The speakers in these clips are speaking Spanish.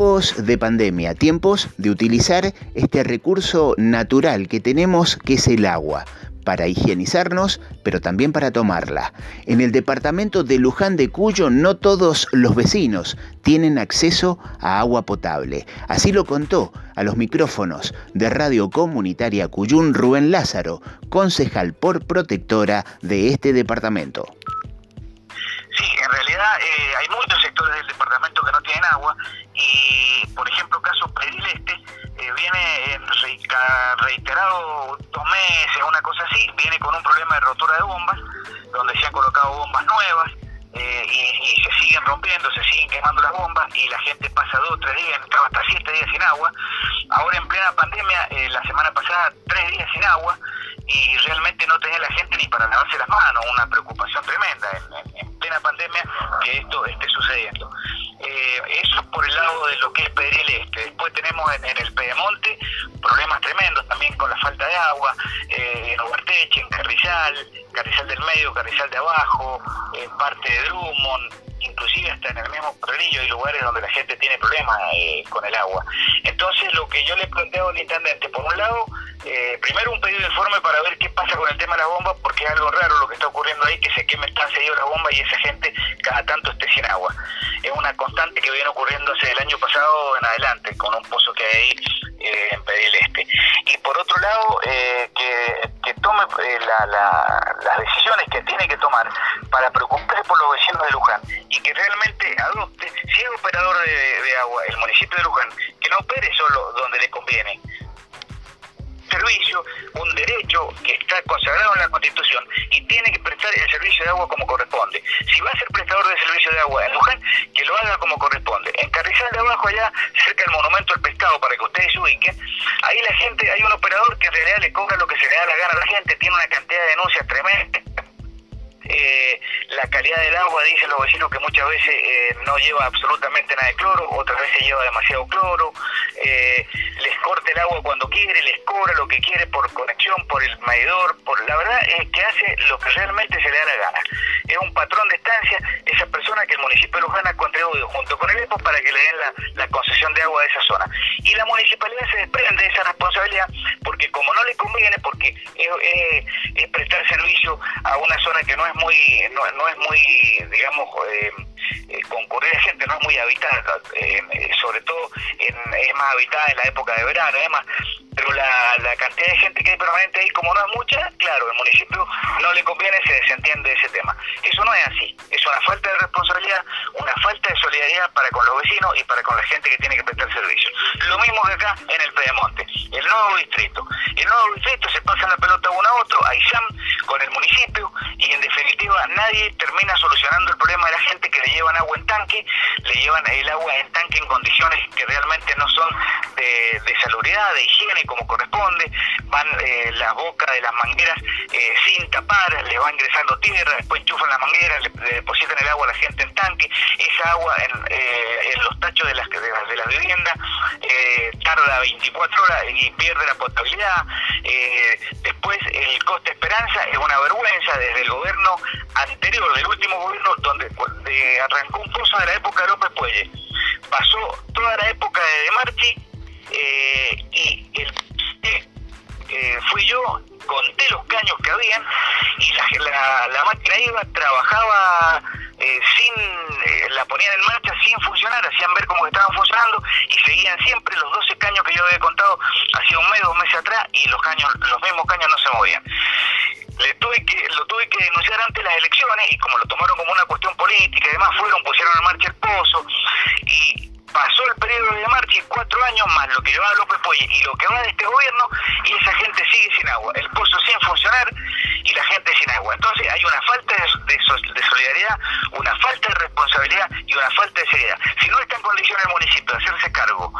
tiempos de pandemia, tiempos de utilizar este recurso natural que tenemos que es el agua para higienizarnos, pero también para tomarla. En el departamento de Luján de Cuyo no todos los vecinos tienen acceso a agua potable. Así lo contó a los micrófonos de Radio Comunitaria Cuyún Rubén Lázaro, concejal por protectora de este departamento. En realidad eh, hay muchos sectores del departamento que no tienen agua y, por ejemplo, caso Predil Este eh, viene en reiterado dos meses, una cosa así, viene con un problema de rotura de bombas, donde se han colocado bombas nuevas eh, y, se siguen rompiendo, se siguen quemando las bombas y la gente pasa dos, tres días, hasta siete días sin agua. Ahora en plena pandemia, la semana pasada, tres días sin agua y realmente no tenía la gente ni para lavarse las manos, una preocupación tremenda en, plena pandemia que esto esté sucediendo. Eh, eso por el lado de lo que es Pedriel Este. Después tenemos en, el Pedemonte problemas tremendos también con la falta de agua, eh, en Ubarteche, en Carrizal, Carrizal del Medio, Carrizal de Abajo, en parte de Drummond, inclusive hasta en el mismo Corrillo hay lugares donde la gente tiene problemas eh, con el agua. Entonces lo que yo le planteo al intendente, por un lado, eh, primero un pedido de informe para ver qué pasa con el tema de las bombas, porque es algo raro lo que está ocurriendo ahí, que se quemen tan seguido las bombas y esa gente cada tanto esté sin agua. Es una constante que viene ocurriendo desde el año pasado en adelante, con un pozo que hay ahí eh, en Pedil Este. Y por otro lado, eh, que, tome las decisiones que tiene que tomar para preocuparse por los vecinos de Luján y que realmente adopte, si es operador de agua el municipio de Luján, que no opere solo donde le conviene, servicio, un derecho que está consagrado en la Constitución y tiene que prestar el servicio de agua como corresponde. Si va a ser prestador de servicio de agua en Luján, que lo haga como corresponde. En Carrizal de abajo, allá, cerca del monumento del pescado, para que ustedes se ubiquen, ahí la gente, hay un operador que en realidad le cobra lo que se le da la gana a la gente, tiene una cantidad de denuncias tremenda eh, la calidad del agua, dicen los vecinos que muchas veces eh, no lleva absolutamente nada de cloro, otras veces lleva demasiado cloro, eh, les corta el agua cuando quiere, les cobra lo que quiere por conexión, por el medidor, la verdad es que hace lo que realmente se le da la gana. Es un patrón de estancia, esa persona que el municipio de Luján ha contribuido junto con el EPO para que le den la, concesión de agua a esa zona. Y la municipalidad se desprende de esa responsabilidad a una zona que no es muy, no, no es muy, digamos, eh, eh, concurrir a gente, no es muy habitada, eh, sobre todo en, es más habitada en la época de verano y demás, pero la, cantidad de gente que hay permanente ahí, como no es mucha, claro, el municipio no le conviene, se desentiende de ese tema. Eso no es así, es una falta de responsabilidad, una falta de solidaridad para con los vecinos y para con la gente que tiene que prestar servicios. Lo mismo que acá en el Pedemonte, el nuevo distrito. El nuevo distrito se pasa la pelota uno a otro, a ISAM con el municipio y en definitiva nadie termina solucionando el problema de la gente que le llevan agua en tanque, le llevan el agua en tanque en condiciones que realmente no son de, salubridad, de higiene como corresponde, van eh, las bocas de las mangueras eh, sin tapar, le va ingresando tierra, después enchufan la manguera, le, depositan el agua a la gente en tanque, esa agua en, eh, los tachos de las, de, de las viviendas eh, tarda 24 horas y pierde la potabilidad, después el coste esperanza es una vergüenza desde el gobierno anterior, del último gobierno donde, arrancó un pozo de la época de López Puelle, pasó toda la época de Marchi eh, y el, eh, fui yo, conté los caños que habían y la, la, máquina iba, trabajaba eh, sin, la ponían en marcha sin funcionar, hacían ver cómo estaban funcionando seguían siempre los 12 caños que yo había contado hacía un mes, dos meses atrás y los caños, los mismos caños no se movían. Le tuve que, lo tuve que denunciar antes de las elecciones y como lo tomaron como una cuestión política y demás, fueron, pusieron en marcha el pozo y pasó el periodo de marcha y cuatro años más lo que llevaba López Puelle y lo que va de este gobierno y esa gente sigue sin agua, el pozo sin funcionar y la gente sin agua. Entonces hay una falta de, de, solidaridad, una falta de responsabilidad y una falta de seriedad. Si no está en condiciones el municipio de hacerse cargo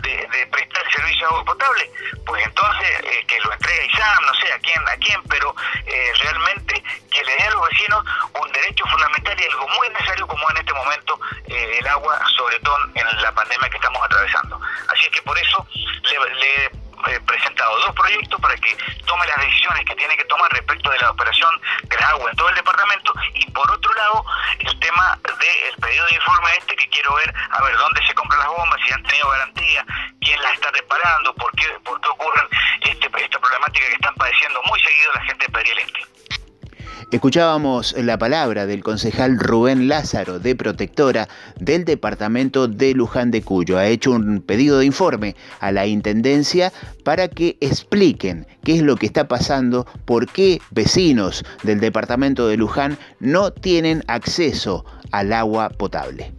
de, prestar el servicio de agua potable, pues entonces eh, que lo entregue ISAM, no sé a quién, a quién, pero eh, realmente que le dé a los vecinos un derecho fundamental y algo muy necesario como en este momento eh, el agua, sobre todo en la pandemia que estamos atravesando. Así es que por eso le, he presentado dos proyectos para que tome las decisiones que tiene que tomar respecto de la operación del agua en todo el departamento y por otro lado el tema del pedido de informe este que quiero ver, a ver, dónde se compran las bombas, si han tenido garantía, quién las está reparando, por qué, por qué ocurren este, esta problemática que están padeciendo muy seguido la gente de Pedriel. Escuchábamos la palabra del concejal Rubén Lázaro de Protectora del departamento de Luján de Cuyo. Ha hecho un pedido de informe a la Intendencia para que expliquen qué es lo que está pasando, por qué vecinos del departamento de Luján no tienen acceso al agua potable.